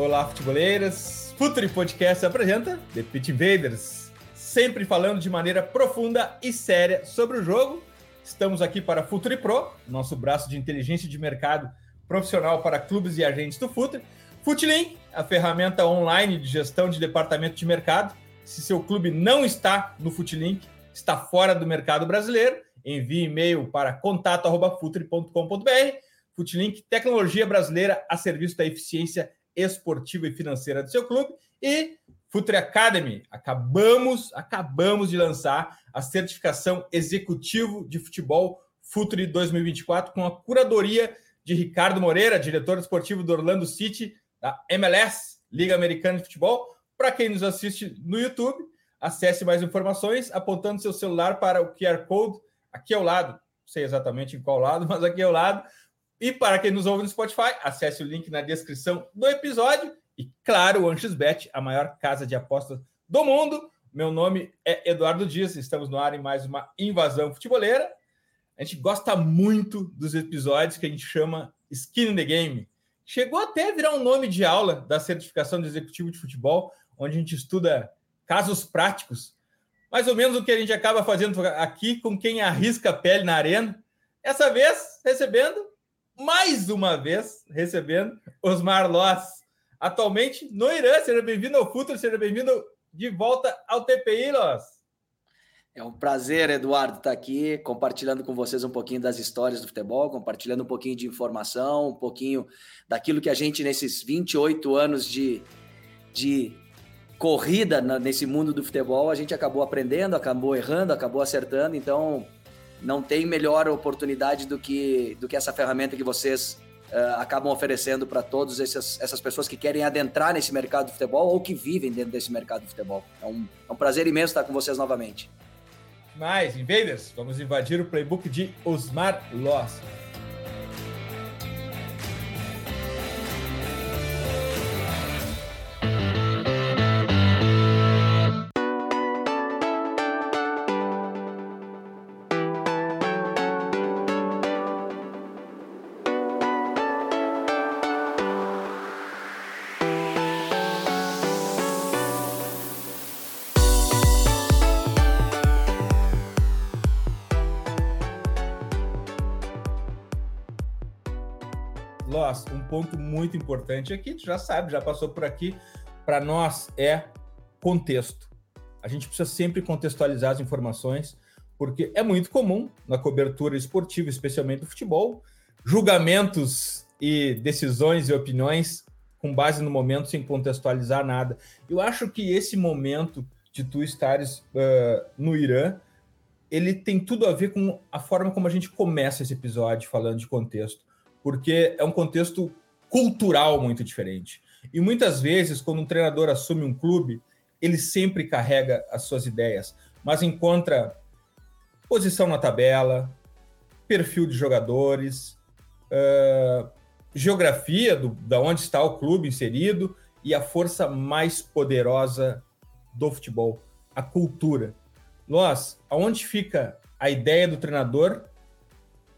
Olá, futeboleiras! Futuri Podcast apresenta The Pit Invaders, sempre falando de maneira profunda e séria sobre o jogo. Estamos aqui para Futuri Pro, nosso braço de inteligência de mercado profissional para clubes e agentes do Futuri. Futlink, a ferramenta online de gestão de departamento de mercado. Se seu clube não está no Futlink, está fora do mercado brasileiro, envie e-mail para contato@futuri.com.br Futlink, tecnologia brasileira a serviço da eficiência esportiva e financeira do seu clube. E Futuri Academy, acabamos, acabamos de lançar a certificação executivo de futebol Futuri 2024 com a curadoria de Ricardo Moreira, diretor esportivo do Orlando City, da MLS, Liga Americana de Futebol. Para quem nos assiste no YouTube, acesse mais informações apontando seu celular para o QR Code aqui ao lado. Não sei exatamente em qual lado, mas aqui ao lado e para quem nos ouve no Spotify, acesse o link na descrição do episódio. E claro, o AnxBet, a maior casa de apostas do mundo. Meu nome é Eduardo Dias, estamos no ar em mais uma invasão futeboleira. A gente gosta muito dos episódios que a gente chama Skin in the Game. Chegou até a virar um nome de aula da certificação de executivo de futebol, onde a gente estuda casos práticos. Mais ou menos o que a gente acaba fazendo aqui com quem arrisca a pele na arena. Essa vez, recebendo mais uma vez recebendo Osmar Loss, atualmente no Irã. Seja bem-vindo ao Futuro, seja bem-vindo de volta ao TPI, Loss. É um prazer, Eduardo, estar aqui compartilhando com vocês um pouquinho das histórias do futebol, compartilhando um pouquinho de informação, um pouquinho daquilo que a gente, nesses 28 anos de, de corrida nesse mundo do futebol, a gente acabou aprendendo, acabou errando, acabou acertando. Então, não tem melhor oportunidade do que, do que essa ferramenta que vocês uh, acabam oferecendo para todas essas, pessoas que querem adentrar nesse mercado de futebol ou que vivem dentro desse mercado de futebol. É um, é um prazer imenso estar com vocês novamente. Mais, invaders, vamos invadir o playbook de Osmar Loss. Ponto muito importante aqui, tu já sabe, já passou por aqui, para nós é contexto. A gente precisa sempre contextualizar as informações, porque é muito comum na cobertura esportiva, especialmente do futebol, julgamentos e decisões e opiniões com base no momento sem contextualizar nada. Eu acho que esse momento de tu estares uh, no Irã, ele tem tudo a ver com a forma como a gente começa esse episódio falando de contexto porque é um contexto cultural muito diferente. E muitas vezes, quando um treinador assume um clube, ele sempre carrega as suas ideias, mas encontra posição na tabela, perfil de jogadores, uh, geografia do, da onde está o clube inserido e a força mais poderosa do futebol, a cultura. Nós, aonde fica a ideia do treinador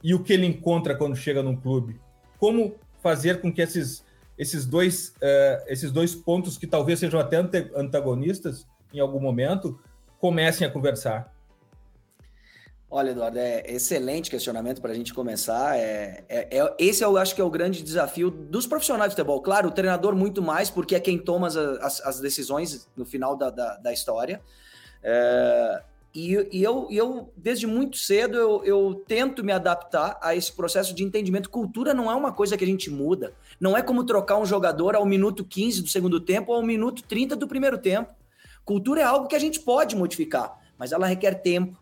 e o que ele encontra quando chega num clube. Como fazer com que esses, esses, dois, uh, esses dois pontos, que talvez sejam até antagonistas em algum momento, comecem a conversar. Olha, Eduardo, é excelente questionamento para a gente começar. É, é, é, esse eu acho que é o grande desafio dos profissionais de futebol. Claro, o treinador muito mais, porque é quem toma as, as, as decisões no final da, da, da história. É, e, e eu, eu, desde muito cedo, eu, eu, tento me adaptar a esse processo de entendimento. Cultura não é uma coisa que a gente muda. Não é como trocar um jogador ao minuto 15 do segundo tempo ou ao minuto 30 do primeiro tempo. Cultura é algo que a gente pode modificar, mas ela requer tempo,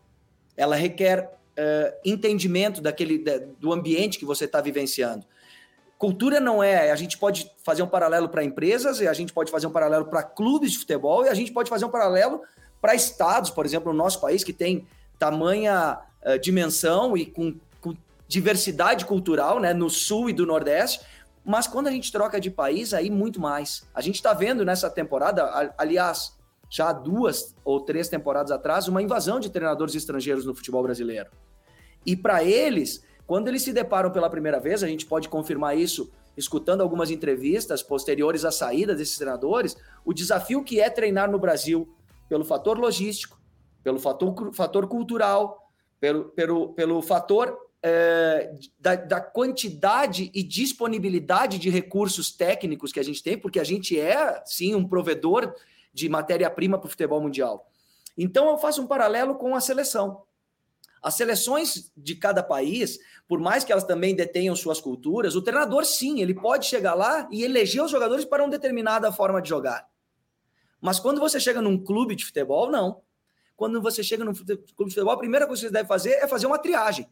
ela requer uh, entendimento daquele do ambiente que você está vivenciando. Cultura não é. A gente pode fazer um paralelo para empresas, e a gente pode fazer um paralelo para clubes de futebol, e a gente pode fazer um paralelo para estados, por exemplo, no nosso país, que tem tamanha uh, dimensão e com, com, diversidade cultural, né, no sul e do nordeste. Mas quando a gente troca de país, aí muito mais. A gente está vendo nessa temporada, aliás, já duas ou três temporadas atrás, uma invasão de treinadores estrangeiros no futebol brasileiro. E para eles, quando eles se deparam pela primeira vez, a gente pode confirmar isso escutando algumas entrevistas posteriores à saída desses treinadores, o desafio que é treinar no Brasil pelo fator logístico, pelo fator, fator cultural, pelo, pelo, pelo fator é, da, da, quantidade e disponibilidade de recursos técnicos que a gente tem, porque a gente é, sim, um provedor de matéria-prima para o futebol mundial. Então, eu faço um paralelo com a seleção. As seleções de cada país, por mais que elas também detenham suas culturas, o treinador, sim, ele pode chegar lá e eleger os jogadores para uma determinada forma de jogar. Mas quando você chega num clube de futebol, não. Quando você chega num clube de futebol, a primeira coisa que você deve fazer é fazer uma triagem,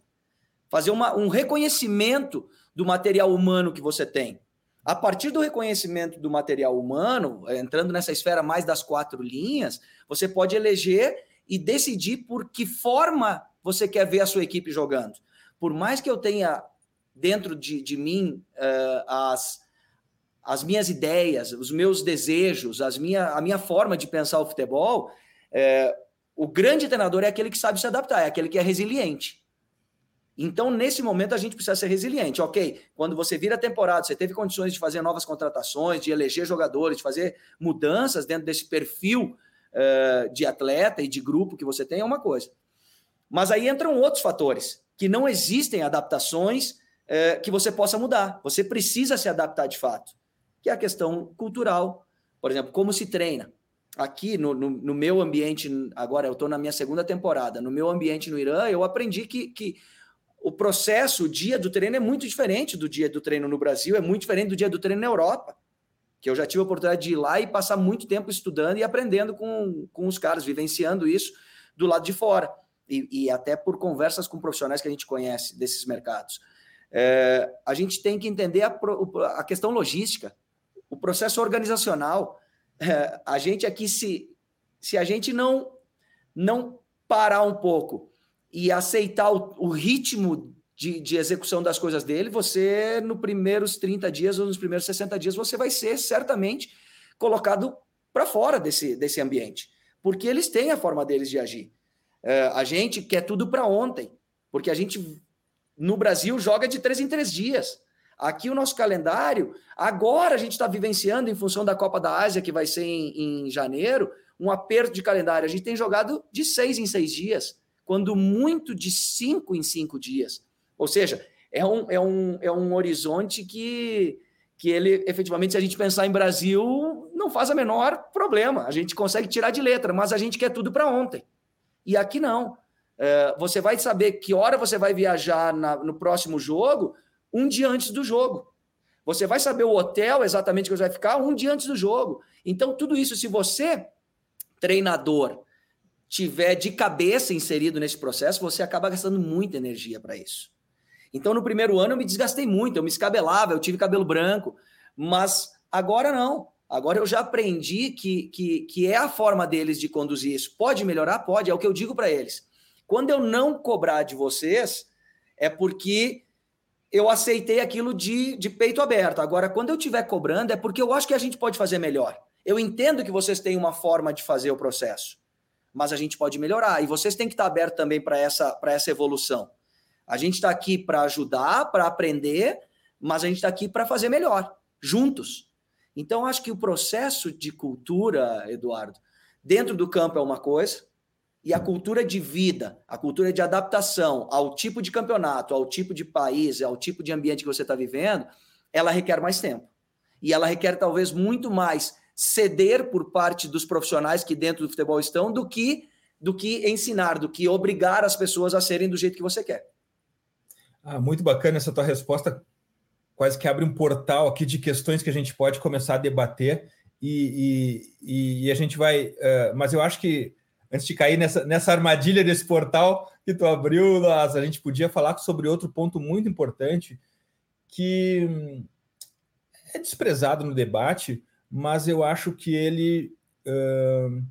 fazer uma, um reconhecimento do material humano que você tem. A partir do reconhecimento do material humano, entrando nessa esfera mais das quatro linhas, você pode eleger e decidir por que forma você quer ver a sua equipe jogando. Por mais que eu tenha dentro de, de mim uh, as, as minhas ideias, os meus desejos, as minha, a minha forma de pensar o futebol, uh, o grande treinador é aquele que sabe se adaptar, é aquele que é resiliente. Então, nesse momento, a gente precisa ser resiliente. Ok, quando você vira a temporada, você teve condições de fazer novas contratações, de eleger jogadores, de fazer mudanças dentro desse perfil uh, de atleta e de grupo que você tem, é uma coisa. Mas aí entram outros fatores, que não existem adaptações é, que você possa mudar. Você precisa se adaptar de fato, que é a questão cultural. Por exemplo, como se treina. Aqui no, no, no meu ambiente, agora eu estou na minha segunda temporada, no meu ambiente no Irã, eu aprendi que, que o processo, o dia do treino é muito diferente do dia do treino no Brasil, é muito diferente do dia do treino na Europa. Que eu já tive a oportunidade de ir lá e passar muito tempo estudando e aprendendo com, com os caras, vivenciando isso do lado de fora e, e até por conversas com profissionais que a gente conhece desses mercados. É, a gente tem que entender a, a, questão logística, o processo organizacional. É, a gente aqui, se, se a gente não, não parar um pouco e aceitar o, o ritmo de, de, execução das coisas dele, você, nos primeiros 30 dias ou nos primeiros 60 dias, você vai ser certamente colocado para fora desse, desse ambiente, porque eles têm a forma deles de agir. É, a gente quer tudo para ontem, porque a gente no Brasil joga de três em três dias. Aqui o nosso calendário, agora a gente está vivenciando, em função da Copa da Ásia, que vai ser em, em janeiro, um aperto de calendário. A gente tem jogado de seis em seis dias, quando muito de cinco em cinco dias. Ou seja, é um, é um, é um horizonte que, que ele, efetivamente, se a gente pensar em Brasil, não faz a menor problema. A gente consegue tirar de letra, mas a gente quer tudo para ontem. E aqui não. É, você vai saber que hora você vai viajar na, no próximo jogo um dia antes do jogo. Você vai saber o hotel exatamente que você vai ficar um dia antes do jogo. Então, tudo isso, se você, treinador, tiver de cabeça inserido nesse processo, você acaba gastando muita energia para isso. Então, no primeiro ano, eu me desgastei muito, eu me escabelava, eu tive cabelo branco, mas agora não. Agora eu já aprendi que, que, que é a forma deles de conduzir isso. Pode melhorar? Pode, é o que eu digo para eles. Quando eu não cobrar de vocês, é porque eu aceitei aquilo de, de peito aberto. Agora, quando eu estiver cobrando, é porque eu acho que a gente pode fazer melhor. Eu entendo que vocês têm uma forma de fazer o processo, mas a gente pode melhorar. E vocês têm que estar abertos também para essa, essa evolução. A gente está aqui para ajudar, para aprender, mas a gente está aqui para fazer melhor, juntos. Então, acho que o processo de cultura, Eduardo, dentro do campo é uma coisa, e a cultura de vida, a cultura de adaptação ao tipo de campeonato, ao tipo de país, ao tipo de ambiente que você está vivendo, ela requer mais tempo. E ela requer talvez muito mais ceder por parte dos profissionais que dentro do futebol estão do que do que ensinar, do que obrigar as pessoas a serem do jeito que você quer. Ah, muito bacana essa tua resposta quase que abre um portal aqui de questões que a gente pode começar a debater e, e, e a gente vai. Uh, mas eu acho que antes de cair nessa, nessa armadilha desse portal que tu abriu, nós, a gente podia falar sobre outro ponto muito importante que hum, é desprezado no debate, mas eu acho que ele uh,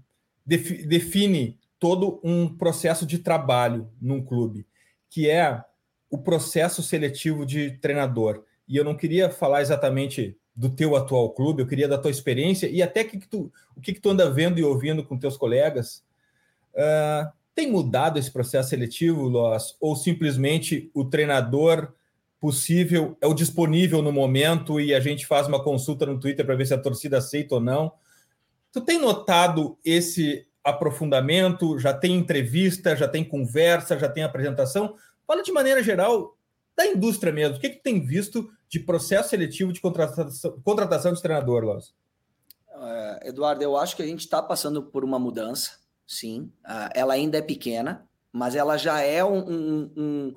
define todo um processo de trabalho num clube, que é o processo seletivo de treinador. E eu não queria falar exatamente do teu atual clube, eu queria da tua experiência e até que, que tu, o que, que tu anda vendo e ouvindo com teus colegas. Uh, tem mudado esse processo seletivo, Loss, ou simplesmente o treinador possível é o disponível no momento e a gente faz uma consulta no Twitter para ver se a torcida aceita ou não? Tu tem notado esse aprofundamento? Já tem entrevista, já tem conversa, já tem apresentação? Fala de maneira geral da indústria mesmo. O que, que tem visto de processo seletivo de contratação, contratação de treinador, Lóz? Uh, Eduardo, eu acho que a gente está passando por uma mudança, sim. Uh, ela ainda é pequena, mas ela já é um, um,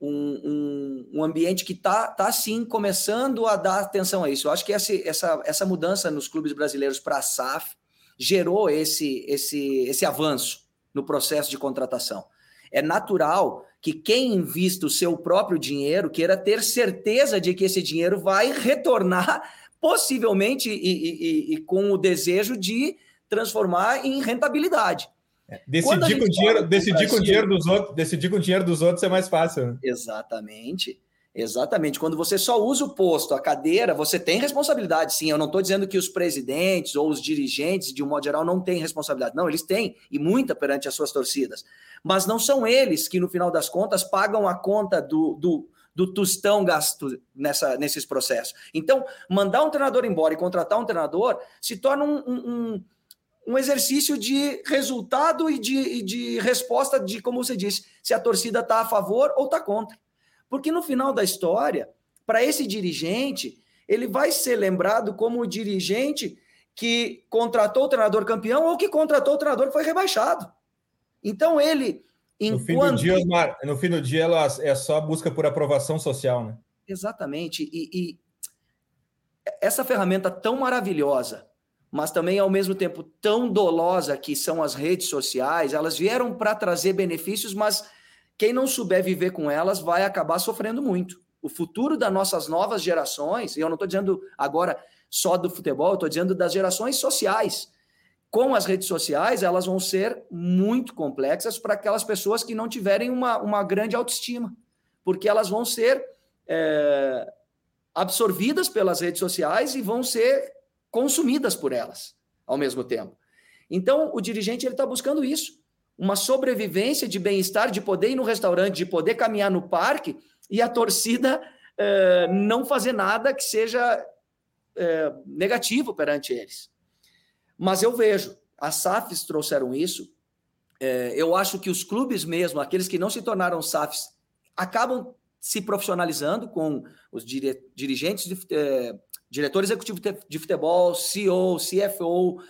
um, um, ambiente que está, tá, sim, começando a dar atenção a isso. Eu acho que essa, essa, essa mudança nos clubes brasileiros para a SAF gerou esse, esse, esse avanço no processo de contratação. É natural que quem invista o seu próprio dinheiro queira ter certeza de que esse dinheiro vai retornar, possivelmente, e, e, e com o desejo de transformar em rentabilidade. É, decidir com, dinheiro, decidir, com dinheiro dos outros, decidir com dinheiro dos outros é mais fácil. Né? Exatamente. Exatamente. Quando você só usa o posto, a cadeira, você tem responsabilidade, sim. Eu não estou dizendo que os presidentes ou os dirigentes, de um modo geral, não têm responsabilidade. Não, eles têm, e muita perante as suas torcidas. Mas não são eles que, no final das contas, pagam a conta do, do, do tostão gasto nessa, nesses processos. Então, mandar um treinador embora e contratar um treinador se torna um, um, um exercício de resultado e de, de resposta de, como você disse, se a torcida está a favor ou está contra. Porque no final da história, para esse dirigente, ele vai ser lembrado como o dirigente que contratou o treinador campeão ou que contratou o treinador que foi rebaixado. Então ele. No fim do dia, no fim do dia, ela é só busca por aprovação social, né? Exatamente. E, e essa ferramenta tão maravilhosa, mas também ao mesmo tempo tão dolosa que são as redes sociais, elas vieram para trazer benefícios, mas quem não souber viver com elas vai acabar sofrendo muito. O futuro das nossas novas gerações, e eu não estou dizendo agora só do futebol, estou dizendo das gerações sociais. Com as redes sociais, elas vão ser muito complexas para aquelas pessoas que não tiverem uma, uma grande autoestima, porque elas vão ser é, absorvidas pelas redes sociais e vão ser consumidas por elas ao mesmo tempo. Então, o dirigente ele está buscando isso uma sobrevivência de bem-estar, de poder ir no restaurante, de poder caminhar no parque e a torcida eh, não fazer nada que seja eh, negativo perante eles. Mas eu vejo, as SAFs trouxeram isso. Eh, eu acho que os clubes mesmo, aqueles que não se tornaram SAFs, acabam se profissionalizando com os dirigentes, diretores executivos de futebol, CEO, CFO,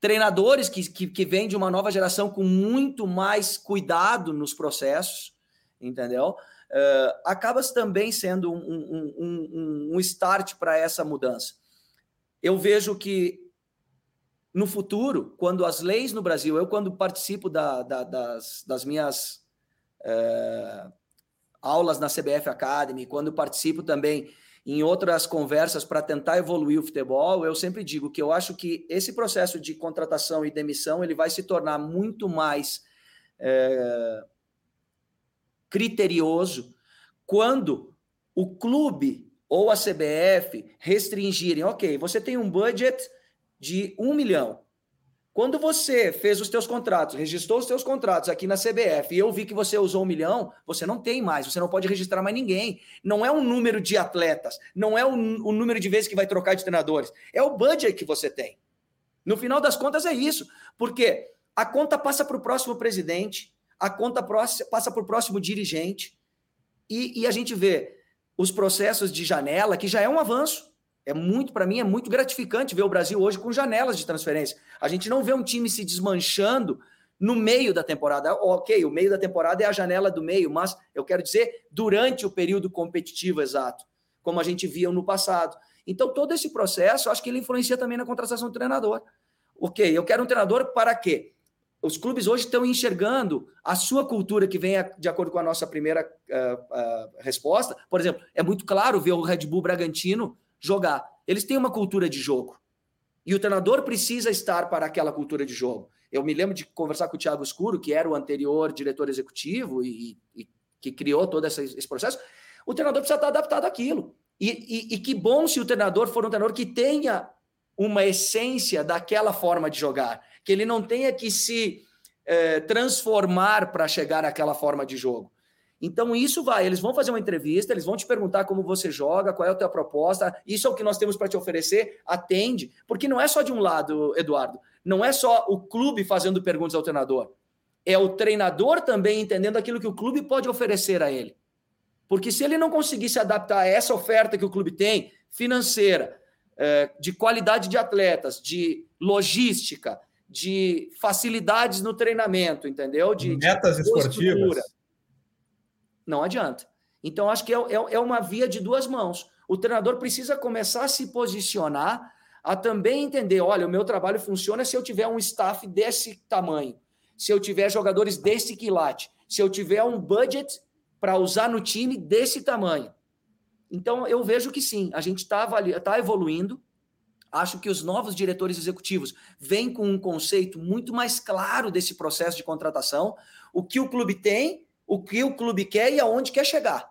treinadores que, que, que vêm de uma nova geração com muito mais cuidado nos processos, entendeu? Uh, acaba também sendo um, um, um, um start para essa mudança. Eu vejo que no futuro, quando as leis no Brasil, eu quando participo da, da, das, das, minhas uh, aulas na CBF Academy, quando participo também em outras conversas para tentar evoluir o futebol, eu sempre digo que eu acho que esse processo de contratação e demissão ele vai se tornar muito mais é, criterioso quando o clube ou a CBF restringirem, ok, você tem um budget de um milhão, quando você fez os teus contratos, registrou os teus contratos aqui na CBF e eu vi que você usou um milhão, você não tem mais, você não pode registrar mais ninguém. Não é o número de atletas, não é o, o número de vezes que vai trocar de treinadores, é o budget que você tem. No final das contas é isso, porque a conta passa para o próximo presidente, a conta passa para o próximo dirigente e, e a gente vê os processos de janela, que já é um avanço. É muito, para mim, é muito gratificante ver o Brasil hoje com janelas de transferência. A gente não vê um time se desmanchando no meio da temporada. Ok, o meio da temporada é a janela do meio, mas eu quero dizer durante o período competitivo exato, como a gente via no passado. Então, todo esse processo, acho que ele influencia também na contratação do treinador. Ok, eu quero um treinador para quê? Os clubes hoje estão enxergando a sua cultura, que vem de acordo com a nossa primeira uh, uh, resposta. Por exemplo, é muito claro ver o Red Bull Bragantino jogar. Eles têm uma cultura de jogo. E o treinador precisa estar para aquela cultura de jogo. Eu me lembro de conversar com o Thiago Escuro, que era o anterior diretor executivo e, e que criou todo esse, esse, processo. O treinador precisa estar adaptado àquilo. E, e, e que bom se o treinador for um treinador que tenha uma essência daquela forma de jogar que ele não tenha que se é, transformar para chegar àquela forma de jogo. Então, isso vai, eles vão fazer uma entrevista, eles vão te perguntar como você joga, qual é a tua proposta, isso é o que nós temos para te oferecer, atende, porque não é só de um lado, Eduardo, não é só o clube fazendo perguntas ao treinador, é o treinador também entendendo aquilo que o clube pode oferecer a ele. Porque se ele não conseguir se adaptar a essa oferta que o clube tem, financeira, é, de qualidade de atletas, de logística, de facilidades no treinamento, entendeu? De metas de esportivas. Não adianta. Então, acho que é, é, é uma via de duas mãos. O treinador precisa começar a se posicionar, a também entender: olha, o meu trabalho funciona se eu tiver um staff desse tamanho, se eu tiver jogadores desse quilate, se eu tiver um budget para usar no time desse tamanho. Então, eu vejo que sim, a gente está tá evoluindo, Acho que os novos diretores executivos vêm com um conceito muito mais claro desse processo de contratação, o que o clube tem, o que o clube quer e aonde quer chegar.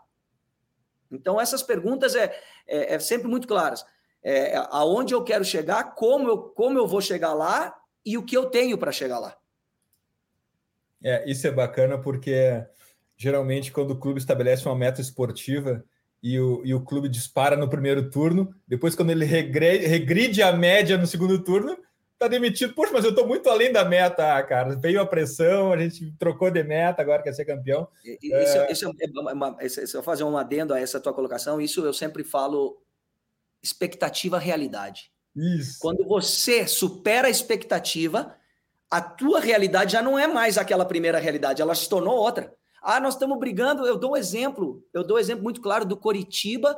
Então, essas perguntas é, é, é sempre muito claras. É, aonde eu quero chegar, como eu, como eu vou chegar lá e o que eu tenho para chegar lá. É, isso é bacana porque geralmente quando o clube estabelece uma meta esportiva, e o, e o clube dispara no primeiro turno. Depois, quando ele regrede, regride a média no segundo turno, tá demitido. Poxa, mas eu tô muito além da meta, ah, cara. Veio a pressão, a gente trocou de meta, agora quer ser campeão. Isso, é... isso é uma, se eu fazer um adendo a essa tua colocação, isso eu sempre falo expectativa realidade. Isso. Quando você supera a expectativa, a tua realidade já não é mais aquela primeira realidade, ela se tornou outra. Ah, nós estamos brigando. Eu dou um exemplo, eu dou um exemplo muito claro do Coritiba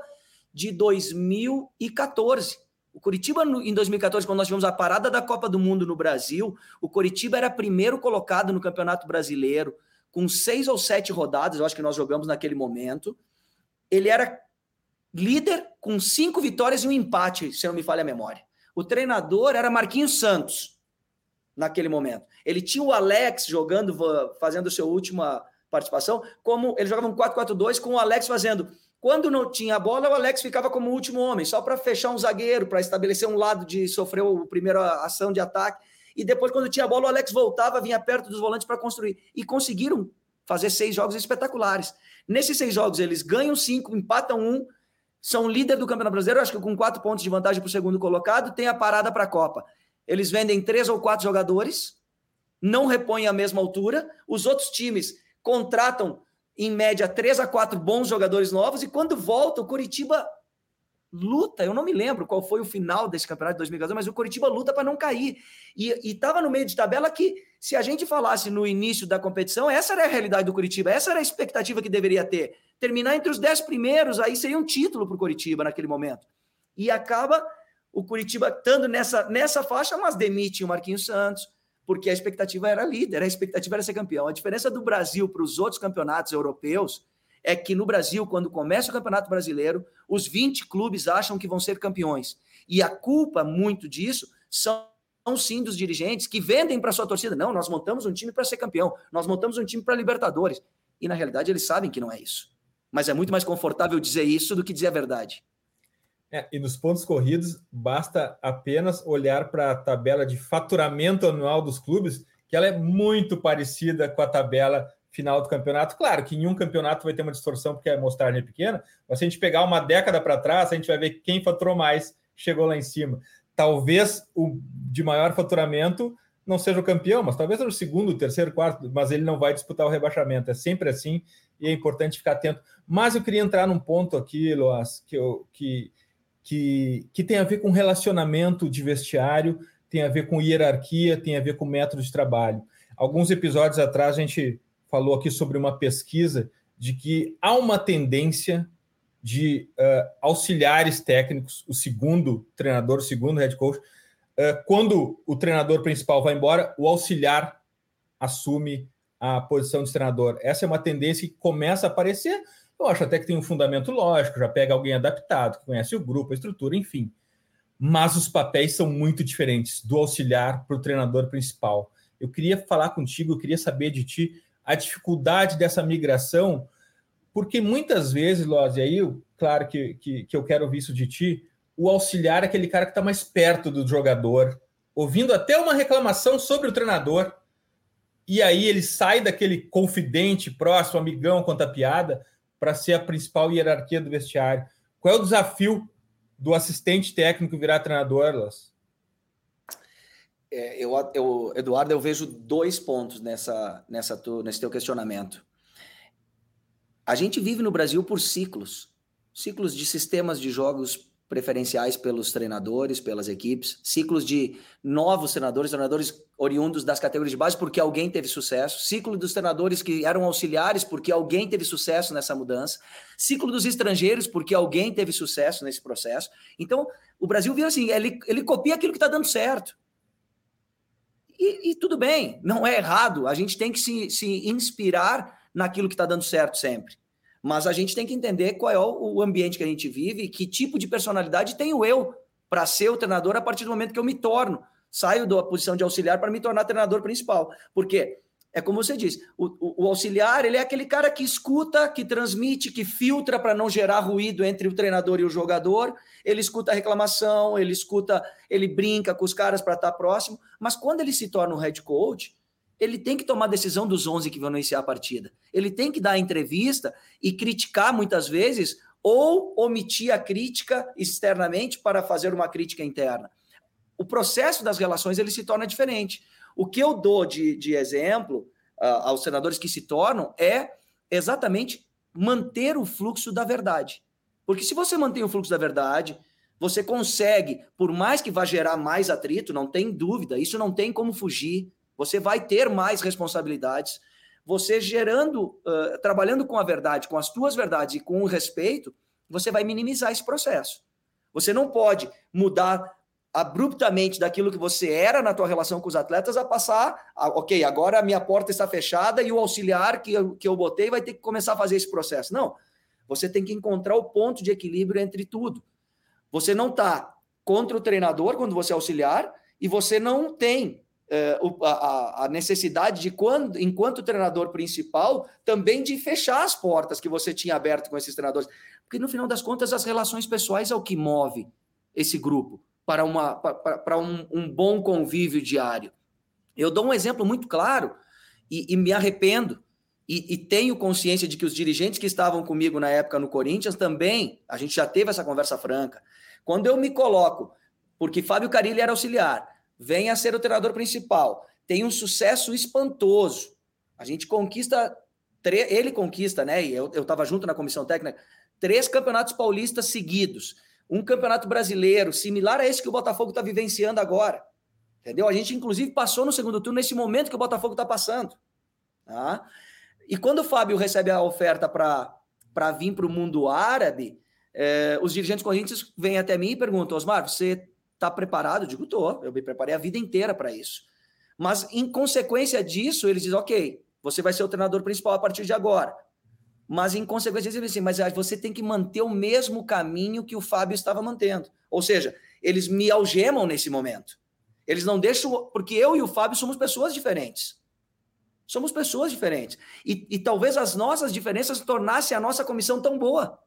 de 2014. O Coritiba, em 2014, quando nós tivemos a parada da Copa do Mundo no Brasil, o Coritiba era primeiro colocado no Campeonato Brasileiro, com seis ou sete rodadas, eu acho que nós jogamos naquele momento. Ele era líder com cinco vitórias e um empate, se não me falha a memória. O treinador era Marquinhos Santos, naquele momento. Ele tinha o Alex jogando, fazendo seu última participação, como ele jogava um 4-4-2 com o Alex fazendo. Quando não tinha bola, o Alex ficava como último homem, só para fechar um zagueiro, para estabelecer um lado de sofrer a primeira ação de ataque. E depois, quando tinha bola, o Alex voltava, vinha perto dos volantes para construir. E conseguiram fazer seis jogos espetaculares. Nesses seis jogos, eles ganham cinco, empatam um, são líder do Campeonato Brasileiro, acho que com quatro pontos de vantagem para o segundo colocado, tem a parada para a Copa. Eles vendem três ou quatro jogadores, não repõem a mesma altura. Os outros times contratam em média três a quatro bons jogadores novos e quando volta o Curitiba luta, eu não me lembro qual foi o final desse campeonato de 2014, mas o Curitiba luta para não cair. E estava no meio de tabela que, se a gente falasse no início da competição, essa era a realidade do Curitiba, essa era a expectativa que deveria ter. Terminar entre os dez primeiros, aí seria um título para o Curitiba naquele momento. E acaba o Curitiba estando nessa, nessa faixa, mas demite o Marquinhos Santos, porque a expectativa era líder, a expectativa era ser campeão. A diferença do Brasil para os outros campeonatos europeus é que no Brasil, quando começa o Campeonato Brasileiro, os 20 clubes acham que vão ser campeões. E a culpa, muito disso, são sim dos dirigentes que vendem para sua torcida. Não, nós montamos um time para ser campeão, nós montamos um time para Libertadores. E na realidade eles sabem que não é isso. Mas é muito mais confortável dizer isso do que dizer a verdade. É, e nos pontos corridos, basta apenas olhar para a tabela de faturamento anual dos clubes, que ela é muito parecida com a tabela final do campeonato. Claro que em um campeonato vai ter uma distorção porque a amostragem é pequena, mas se a gente pegar uma década para trás, a gente vai ver quem faturou mais chegou lá em cima. Talvez o de maior faturamento não seja o campeão, mas talvez seja o segundo, terceiro, quarto, mas ele não vai disputar o rebaixamento. É sempre assim e é importante ficar atento. Mas eu queria entrar num ponto aqui, Loas, que, eu, que que, que tem a ver com relacionamento de vestiário, tem a ver com hierarquia, tem a ver com método de trabalho. Alguns episódios atrás a gente falou aqui sobre uma pesquisa de que há uma tendência de uh, auxiliares técnicos, o segundo treinador, o segundo head coach, uh, quando o treinador principal vai embora, o auxiliar assume a posição de treinador. Essa é uma tendência que começa a aparecer. Eu acho até que tem um fundamento lógico, já pega alguém adaptado, que conhece o grupo, a estrutura, enfim. Mas os papéis são muito diferentes do auxiliar para o treinador principal. Eu queria falar contigo, eu queria saber de ti a dificuldade dessa migração, porque muitas vezes, Loz, e aí, claro que, que, que eu quero ouvir isso de ti, o auxiliar é aquele cara que está mais perto do jogador, ouvindo até uma reclamação sobre o treinador, e aí ele sai daquele confidente, próximo, amigão, conta piada, para ser a principal hierarquia do vestiário. Qual é o desafio do assistente técnico virar treinador, Las? É, eu, eu, Eduardo, eu vejo dois pontos nessa, nessa tu, nesse teu questionamento. A gente vive no Brasil por ciclos, ciclos de sistemas de jogos preferenciais pelos treinadores, pelas equipes, ciclos de novos treinadores, treinadores oriundos das categorias de base porque alguém teve sucesso, ciclo dos treinadores que eram auxiliares porque alguém teve sucesso nessa mudança, ciclo dos estrangeiros porque alguém teve sucesso nesse processo. Então, o Brasil viu assim, ele, ele copia aquilo que está dando certo. E, e, tudo bem, não é errado, a gente tem que se, se inspirar naquilo que está dando certo sempre. Mas a gente tem que entender qual é o ambiente que a gente vive, que tipo de personalidade tenho eu para ser o treinador a partir do momento que eu me torno. Saio da posição de auxiliar para me tornar treinador principal. Porque é como você disse, o, o, o, auxiliar ele é aquele cara que escuta, que transmite, que filtra para não gerar ruído entre o treinador e o jogador. Ele escuta a reclamação, ele escuta, ele brinca com os caras para estar tá próximo. Mas quando ele se torna um head coach, ele tem que tomar a decisão dos 11 que vão iniciar a partida. Ele tem que dar a entrevista e criticar muitas vezes ou omitir a crítica externamente para fazer uma crítica interna. O processo das relações ele se torna diferente. O que eu dou de, de exemplo uh, aos senadores que se tornam é exatamente manter o fluxo da verdade. Porque se você mantém o fluxo da verdade, você consegue, por mais que vá gerar mais atrito, não tem dúvida, isso não tem como fugir. Você vai ter mais responsabilidades. Você gerando, uh, trabalhando com a verdade, com as tuas verdades e com o respeito, você vai minimizar esse processo. Você não pode mudar abruptamente daquilo que você era na tua relação com os atletas a passar, a, ok, agora a minha porta está fechada e o auxiliar que eu, que eu botei vai ter que começar a fazer esse processo. Não, você tem que encontrar o ponto de equilíbrio entre tudo. Você não está contra o treinador quando você é auxiliar e você não tem é, a, necessidade de, quando, enquanto treinador principal, também de fechar as portas que você tinha aberto com esses treinadores. Porque, no final das contas, as relações pessoais é o que move esse grupo para, uma, para, para um, um bom convívio diário. Eu dou um exemplo muito claro e, e me arrependo. E, e, tenho consciência de que os dirigentes que estavam comigo na época no Corinthians também, a gente já teve essa conversa franca. Quando eu me coloco, porque Fábio Carilli era auxiliar, vem a ser o treinador principal. Tem um sucesso espantoso. A gente conquista, ele conquista, né? E eu estava junto na comissão técnica, três campeonatos paulistas seguidos. Um campeonato brasileiro similar a esse que o Botafogo está vivenciando agora. Entendeu? A gente, inclusive, passou no segundo turno nesse momento que o Botafogo está passando. Tá? E quando o Fábio recebe a oferta para vir para o mundo árabe, eh, os dirigentes correntes vêm até mim e perguntam: Osmar, você Está preparado? Eu digo, tô. Eu me preparei a vida inteira para isso. Mas, em consequência disso, eles dizem, ok, você vai ser o treinador principal a partir de agora. Mas, em consequência disso, eles dizem, mas você tem que manter o mesmo caminho que o Fábio estava mantendo. Ou seja, eles me algemam nesse momento. Eles não deixam. Porque eu e o Fábio somos pessoas diferentes. Somos pessoas diferentes. E, e talvez as nossas diferenças tornassem a nossa comissão tão boa.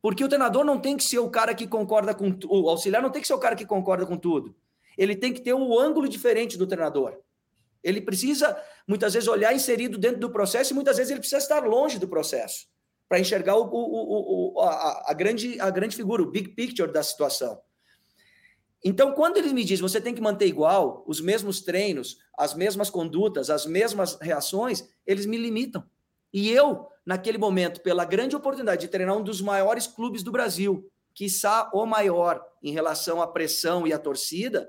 Porque o treinador não tem que ser o cara que concorda com o auxiliar não tem que ser o cara que concorda com tudo. Ele tem que ter um ângulo diferente do treinador. Ele precisa muitas vezes olhar inserido dentro do processo e muitas vezes ele precisa estar longe do processo para enxergar o, o, o, a, a, grande, a grande figura, o big picture da situação. Então, quando eles me dizem você tem que manter igual, os mesmos treinos, as mesmas condutas, as mesmas reações, eles me limitam. E eu naquele momento, pela grande oportunidade de treinar um dos maiores clubes do Brasil, quiçá o maior em relação à pressão e à torcida,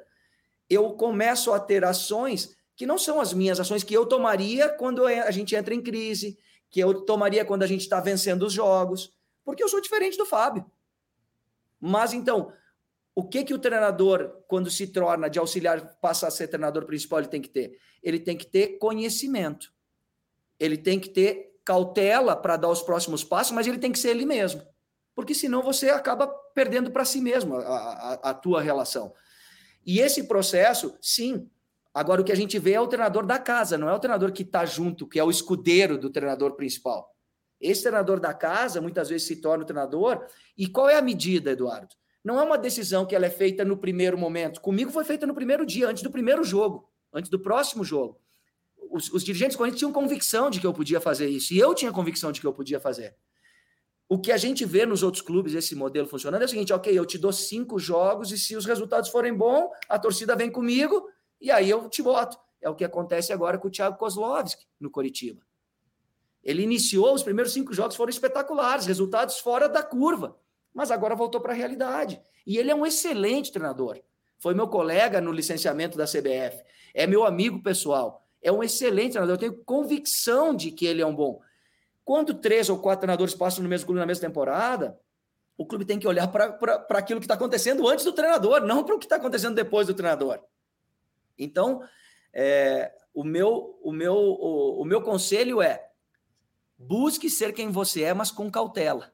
eu começo a ter ações que não são as minhas ações que eu tomaria quando a gente entra em crise, que eu tomaria quando a gente está vencendo os jogos, porque eu sou diferente do Fábio. Mas então, o que que o treinador, quando se torna de auxiliar, passa a ser treinador principal, ele tem que ter? Ele tem que ter conhecimento. Ele tem que ter cautela para dar os próximos passos, mas ele tem que ser ele mesmo. Porque senão você acaba perdendo para si mesmo a, a, a tua relação. E esse processo, sim. Agora, o que a gente vê é o treinador da casa, não é o treinador que está junto, que é o escudeiro do treinador principal. Esse treinador da casa muitas vezes se torna o treinador. E qual é a medida, Eduardo? Não é uma decisão que ela é feita no primeiro momento. Comigo foi feita no primeiro dia, antes do primeiro jogo, antes do próximo jogo. Os, os dirigentes correntes tinham convicção de que eu podia fazer isso, e eu tinha convicção de que eu podia fazer. O que a gente vê nos outros clubes, esse modelo funcionando, é o seguinte: ok, eu te dou cinco jogos, e se os resultados forem bons, a torcida vem comigo, e aí eu te boto. É o que acontece agora com o Thiago Kozlovski no Coritiba. Ele iniciou, os primeiros cinco jogos foram espetaculares, resultados fora da curva mas agora voltou para a realidade. E ele é um excelente treinador. Foi meu colega no licenciamento da CBF, é meu amigo pessoal, é um excelente treinador. Eu tenho convicção de que ele é um bom. Quando três ou quatro treinadores passam no mesmo clube na mesma temporada, o clube tem que olhar para aquilo que está acontecendo antes do treinador, não para o que está acontecendo depois do treinador. Então, é, o, meu, o, meu, o, o meu conselho é busque ser quem você é, mas com cautela.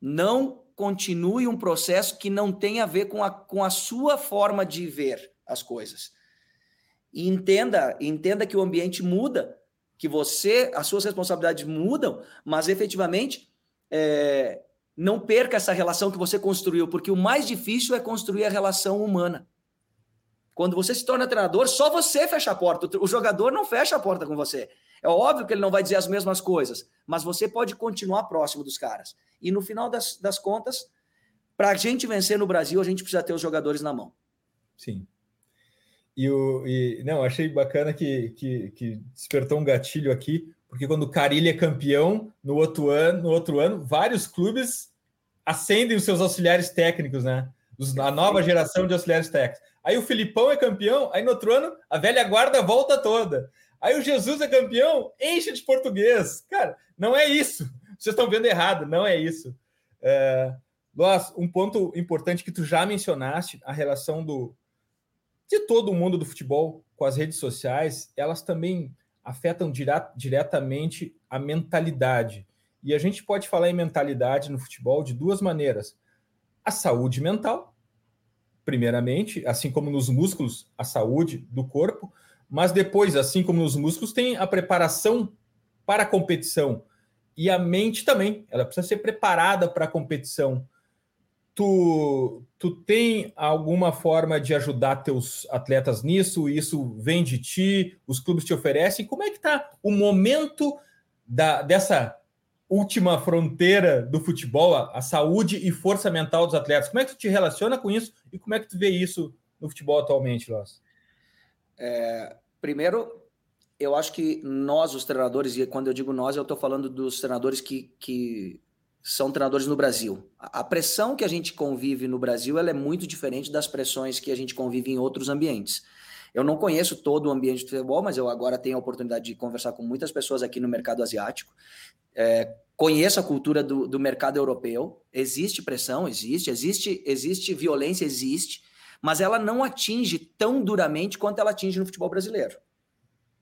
Não continue um processo que não tem a ver com a, com a sua forma de ver as coisas. E entenda, entenda que o ambiente muda, que você, as suas responsabilidades mudam, mas efetivamente é, não perca essa relação que você construiu, porque o mais difícil é construir a relação humana. Quando você se torna treinador, só você fecha a porta, o jogador não fecha a porta com você. É óbvio que ele não vai dizer as mesmas coisas, mas você pode continuar próximo dos caras. E no final das, das contas, para a gente vencer no Brasil, a gente precisa ter os jogadores na mão. Sim. E, o, e não, achei bacana que, que, que despertou um gatilho aqui, porque quando o Carilli é campeão, no outro ano, no outro ano, vários clubes acendem os seus auxiliares técnicos, né? a nova geração de auxiliares técnicos. Aí o Filipão é campeão, aí no outro ano a velha guarda volta toda. Aí o Jesus é campeão, enche de português. Cara, não é isso. Vocês estão vendo errado, não é isso. É, um ponto importante que tu já mencionaste, a relação do de todo o mundo do futebol com as redes sociais, elas também afetam diretamente a mentalidade. E a gente pode falar em mentalidade no futebol de duas maneiras. A saúde mental, primeiramente, assim como nos músculos, a saúde do corpo, mas depois, assim como nos músculos, tem a preparação para a competição. E a mente também, ela precisa ser preparada para a competição. Tu, tu tem alguma forma de ajudar teus atletas nisso? Isso vem de ti? Os clubes te oferecem? Como é que está o momento da, dessa última fronteira do futebol, a, a, saúde e força mental dos atletas? Como é que tu te relaciona com isso e como é que tu vê isso no futebol atualmente, Loss? É, primeiro, eu acho que nós, os treinadores, e quando eu digo nós, eu estou falando dos treinadores que, que são treinadores no Brasil. A pressão que a gente convive no Brasil ela é muito diferente das pressões que a gente convive em outros ambientes. Eu não conheço todo o ambiente do futebol, mas eu agora tenho a oportunidade de conversar com muitas pessoas aqui no mercado asiático. É, conheço a cultura do, do mercado europeu. Existe pressão, existe, existe, existe violência, existe mas ela não atinge tão duramente quanto ela atinge no futebol brasileiro.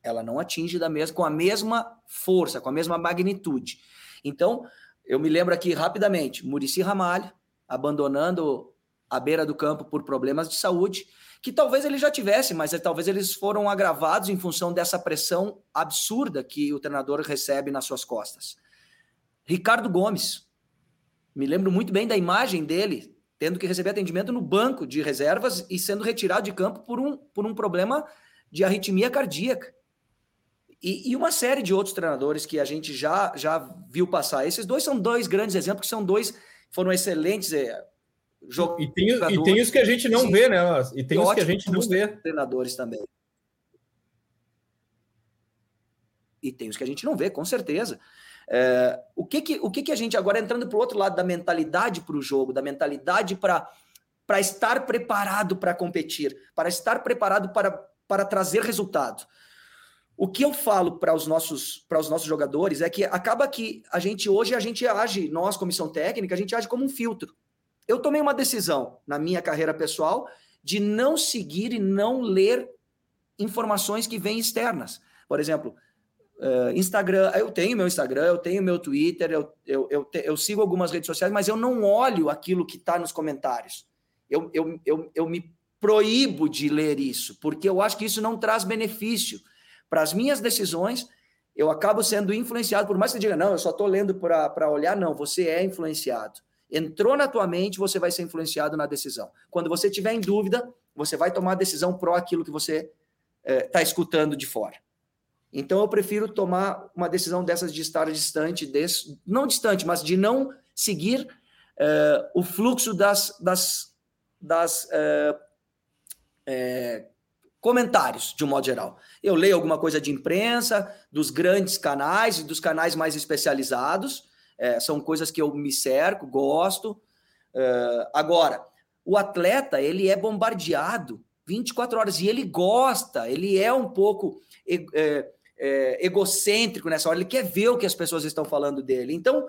Ela não atinge da mesma, com a mesma força, com a mesma magnitude. Então, eu me lembro aqui rapidamente, Murici Ramalho abandonando a beira do campo por problemas de saúde, que talvez ele já tivesse, mas é, talvez eles foram agravados em função dessa pressão absurda que o treinador recebe nas suas costas. Ricardo Gomes, me lembro muito bem da imagem dele tendo que receber atendimento no banco de reservas e sendo retirado de campo por um, por um problema de arritmia cardíaca. E, e, uma série de outros treinadores que a gente já, já viu passar. Esses dois são dois grandes exemplos, que são dois, foram excelentes é, jogadores. E tem, e tem os que a gente não Sim. vê, né? E tem os que a gente não vê. Treinadores também. E tem os que a gente não vê, com certeza. É, o que que, o que que a gente, agora entrando para o outro lado da mentalidade para o jogo, da mentalidade para para estar preparado para competir, para estar preparado para, para trazer resultado. O que eu falo para os nossos para os nossos jogadores é que acaba que a gente hoje a gente age, nós comissão técnica, a gente age como um filtro. Eu tomei uma decisão na minha carreira pessoal de não seguir e não ler informações que vêm externas. Por exemplo, uh, Instagram, eu tenho meu Instagram, eu tenho meu Twitter, eu, eu, eu, te, eu sigo algumas redes sociais, mas eu não olho aquilo que está nos comentários. Eu, eu, eu, eu me proíbo de ler isso, porque eu acho que isso não traz benefício para as minhas decisões. Eu acabo sendo influenciado, por mais que você diga, não, eu só estou lendo para olhar, não, você é influenciado. Entrou na tua mente, você vai ser influenciado na decisão. Quando você tiver em dúvida, você vai tomar a decisão pró aquilo que você está é, escutando de fora. Então eu prefiro tomar uma decisão dessas de estar distante, desse, não distante, mas de não seguir uh, o fluxo das, das, das é, comentários, de um modo geral. Eu leio alguma coisa de imprensa, dos grandes canais e dos canais mais especializados, é, são coisas que eu me cerco, gosto. agora, o atleta, ele é bombardeado 24 horas e ele gosta, ele é um pouco é, é, egocêntrico nessa hora, ele quer ver o que as pessoas estão falando dele. Então,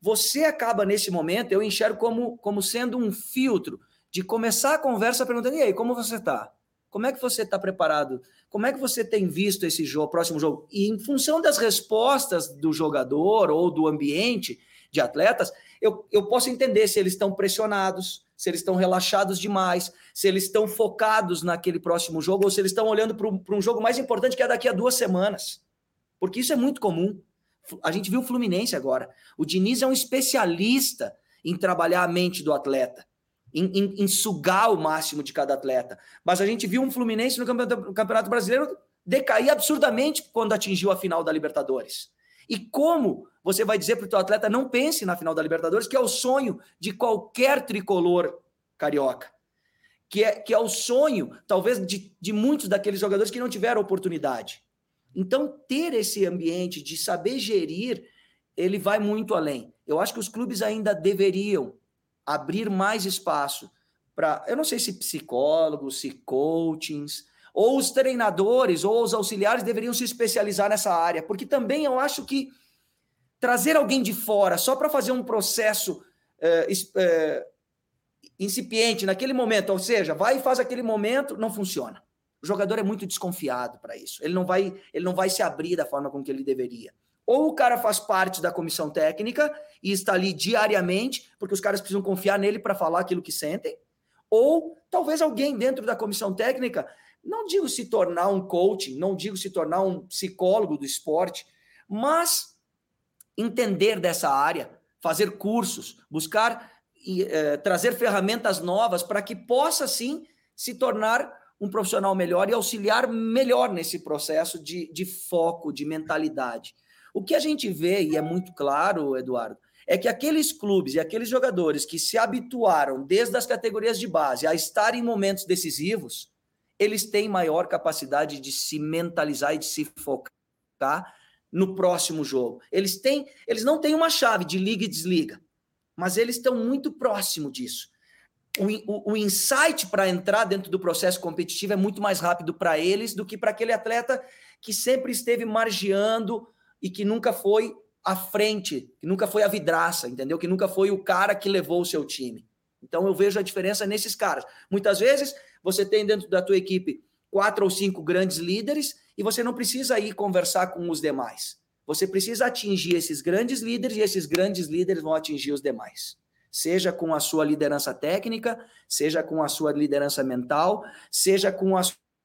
você acaba nesse momento, eu enxergo como, como sendo um filtro de começar a conversa perguntando: e aí, como você está? Como é que você está preparado? Como é que você tem visto esse jogo, próximo jogo? E em função das respostas do jogador ou do ambiente de atletas, eu, eu posso entender se eles estão pressionados, se eles estão relaxados demais, se eles estão focados naquele próximo jogo ou se eles estão olhando para um, jogo mais importante que é daqui a duas semanas. Porque isso é muito comum. A gente viu o Fluminense agora. O Diniz é um especialista em trabalhar a mente do atleta, em, em, em sugar o máximo de cada atleta. Mas a gente viu um Fluminense no Campeonato, campeonato Brasileiro decair absurdamente quando atingiu a final da Libertadores. E como você vai dizer para o teu atleta não pense na final da Libertadores, que é o sonho de qualquer tricolor carioca. Que é, que é o sonho, talvez, de, de muitos daqueles jogadores que não tiveram oportunidade. Então, ter esse ambiente de saber gerir, ele vai muito além. Eu acho que os clubes ainda deveriam abrir mais espaço para, eu não sei se psicólogos, se coachings, ou os treinadores ou os auxiliares deveriam se especializar nessa área, porque também eu acho que trazer alguém de fora só para fazer um processo é, é, incipiente naquele momento, ou seja, vai e faz aquele momento, não funciona. O jogador é muito desconfiado para isso. Ele não vai, ele não vai se abrir da forma com que ele deveria. Ou o cara faz parte da comissão técnica e está ali diariamente, porque os caras precisam confiar nele para falar aquilo que sentem, ou talvez alguém dentro da comissão técnica, não digo se tornar um coach, não digo se tornar um psicólogo do esporte, mas entender dessa área, fazer cursos, buscar e, eh, trazer ferramentas novas para que possa sim se tornar um profissional melhor e auxiliar melhor nesse processo de, de foco, de mentalidade. O que a gente vê, e é muito claro, Eduardo, é que aqueles clubes e aqueles jogadores que se habituaram desde as categorias de base a estar em momentos decisivos, eles têm maior capacidade de se mentalizar e de se focar no próximo jogo. Eles têm, eles não têm uma chave de liga e desliga, mas eles estão muito próximo disso. O, o, o insight para entrar dentro do processo competitivo é muito mais rápido para eles do que para aquele atleta que sempre esteve margeando e que nunca foi à frente, que nunca foi a vidraça, entendeu? Que nunca foi o cara que levou o seu time. Então eu vejo a diferença nesses caras. Muitas vezes você tem dentro da tua equipe quatro ou cinco grandes líderes e você não precisa ir conversar com os demais. Você precisa atingir esses grandes líderes e esses grandes líderes vão atingir os demais. Seja com a sua liderança técnica, seja com a sua liderança mental, seja com a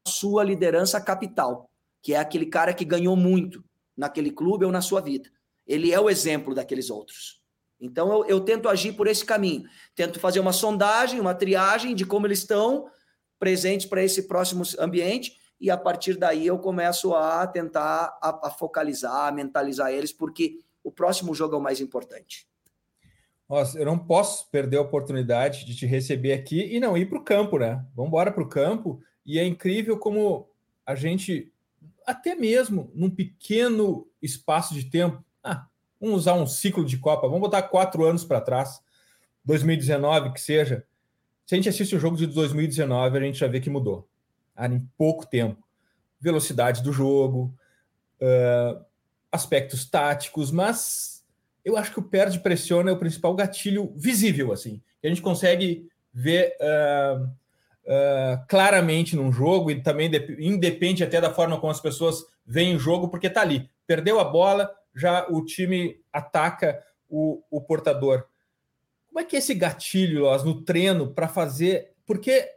sua liderança capital, que é aquele cara que ganhou muito naquele clube ou na sua vida. Ele é o exemplo daqueles outros. Então eu, eu tento agir por esse caminho. Tento fazer uma sondagem, uma triagem de como eles estão presentes para esse próximo ambiente e a partir daí eu começo a tentar a, a focalizar, a mentalizar eles, porque o próximo jogo é o mais importante. Nossa, eu não posso perder a oportunidade de te receber aqui e não ir para o campo, né? Vamos embora para o campo. E é incrível como a gente, até mesmo num pequeno espaço de tempo, ah, vamos usar um ciclo de Copa, vamos botar quatro anos para trás, 2019 que seja. Se a gente assiste o jogo de 2019, a gente já vê que mudou em pouco tempo. Velocidade do jogo, uh, aspectos táticos, mas eu acho que o perde pressiona é o principal gatilho visível, assim, que a gente consegue ver uh, uh, claramente num jogo e também independe até da forma como as pessoas veem o jogo, porque tá ali, perdeu a bola, já o time ataca o, o portador. Como é que é esse gatilho, Loz, no treino para fazer? Porque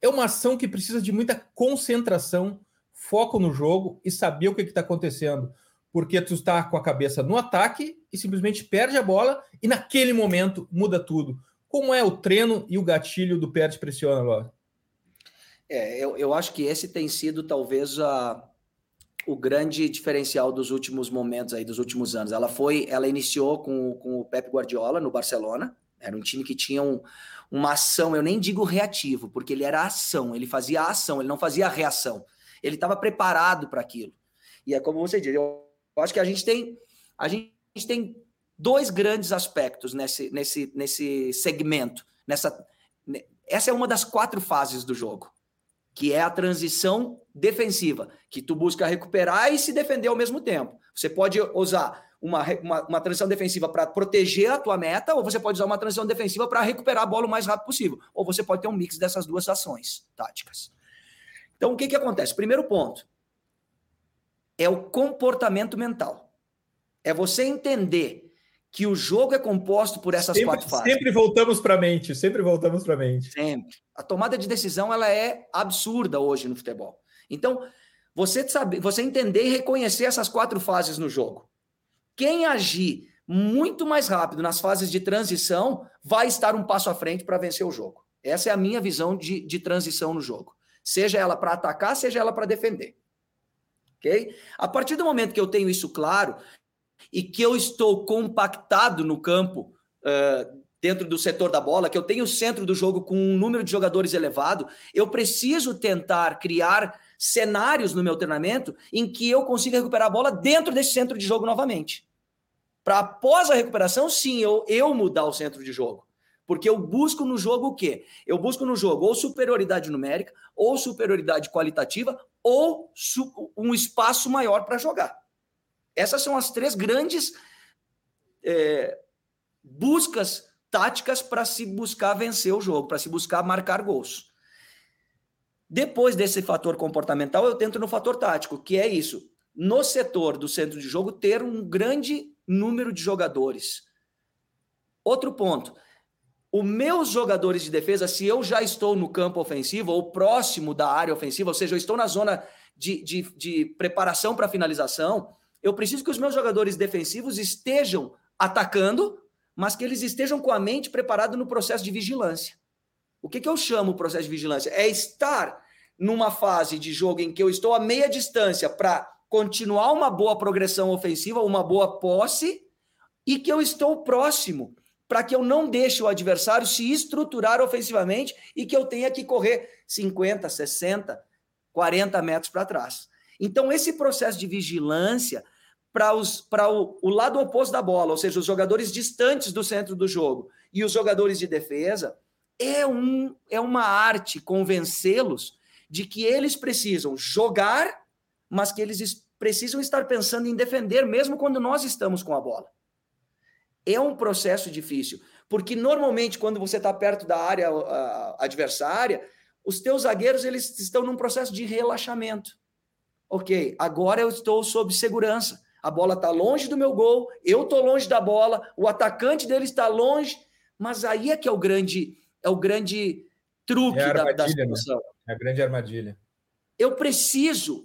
é uma ação que precisa de muita concentração, foco no jogo e saber o que está acontecendo. Porque tu está com a cabeça no ataque e simplesmente perde a bola e naquele momento muda tudo. Como é o treino e o gatilho do perde pressiona, Loz? É, eu, eu acho que esse tem sido talvez a, o grande diferencial dos últimos momentos aí, dos últimos anos. Ela foi, ela iniciou com, com o Pep Guardiola no Barcelona, era um time que tinha um, uma ação, eu nem digo reativo, porque ele era ação, ele fazia ação, ele não fazia reação. Ele estava preparado para aquilo. E é como você diz, eu acho que a gente tem a gente tem dois grandes aspectos nesse, nesse, nesse segmento, nessa essa é uma das quatro fases do jogo que é a transição defensiva, que tu busca recuperar e se defender ao mesmo tempo. Você pode usar uma, uma, uma transição defensiva para proteger a tua meta, ou você pode usar uma transição defensiva para recuperar a bola o mais rápido possível. Ou você pode ter um mix dessas duas ações táticas. Então, o que, que acontece? Primeiro ponto é o comportamento mental. É você entender que o jogo é composto por essas sempre, quatro fases. Sempre voltamos para a mente, sempre voltamos para a mente. Sempre. A tomada de decisão ela é absurda hoje no futebol. Então, você sabe, você entender e reconhecer essas quatro fases no jogo. Quem agir muito mais rápido nas fases de transição vai estar um passo à frente para vencer o jogo. Essa é a minha visão de, de transição no jogo. Seja ela para atacar, seja ela para defender. Ok? A partir do momento que eu tenho isso claro, e que eu estou compactado no campo, uh, dentro do setor da bola, que eu tenho o centro do jogo com um número de jogadores elevado, eu preciso tentar criar cenários no meu treinamento em que eu consiga recuperar a bola dentro desse centro de jogo novamente. Para após a recuperação, sim, eu, eu mudar o centro de jogo. Porque eu busco no jogo o quê? Eu busco no jogo ou superioridade numérica, ou superioridade qualitativa, ou um espaço maior para jogar. Essas são as três grandes é, buscas táticas para se buscar vencer o jogo, para se buscar marcar gols. Depois desse fator comportamental, eu tento no fator tático, que é isso. No setor do centro de jogo, ter um grande número de jogadores. Outro ponto. Os meus jogadores de defesa, se eu já estou no campo ofensivo ou próximo da área ofensiva, ou seja, eu estou na zona de, de, de preparação para finalização, eu preciso que os meus jogadores defensivos estejam atacando, mas que eles estejam com a mente preparada no processo de vigilância. O que, que eu chamo o processo de vigilância? É estar numa fase de jogo em que eu estou a meia distância para continuar uma boa progressão ofensiva, uma boa posse, e que eu estou próximo para que eu não deixe o adversário se estruturar ofensivamente e que eu tenha que correr 50, 60, 40 metros para trás. Então, esse processo de vigilância para o, o lado oposto da bola, ou seja, os jogadores distantes do centro do jogo e os jogadores de defesa, é, um, é uma arte convencê-los de que eles precisam jogar, mas que eles precisam estar pensando em defender, mesmo quando nós estamos com a bola. É um processo difícil, porque normalmente quando você está perto da área adversária, os teus zagueiros eles estão num processo de relaxamento. Ok, agora eu estou sob segurança a bola está longe do meu gol, eu estou longe da bola, o atacante dele está longe, mas aí é que é o grande, é o grande truque é da, da situação. Né? É a grande armadilha. Eu preciso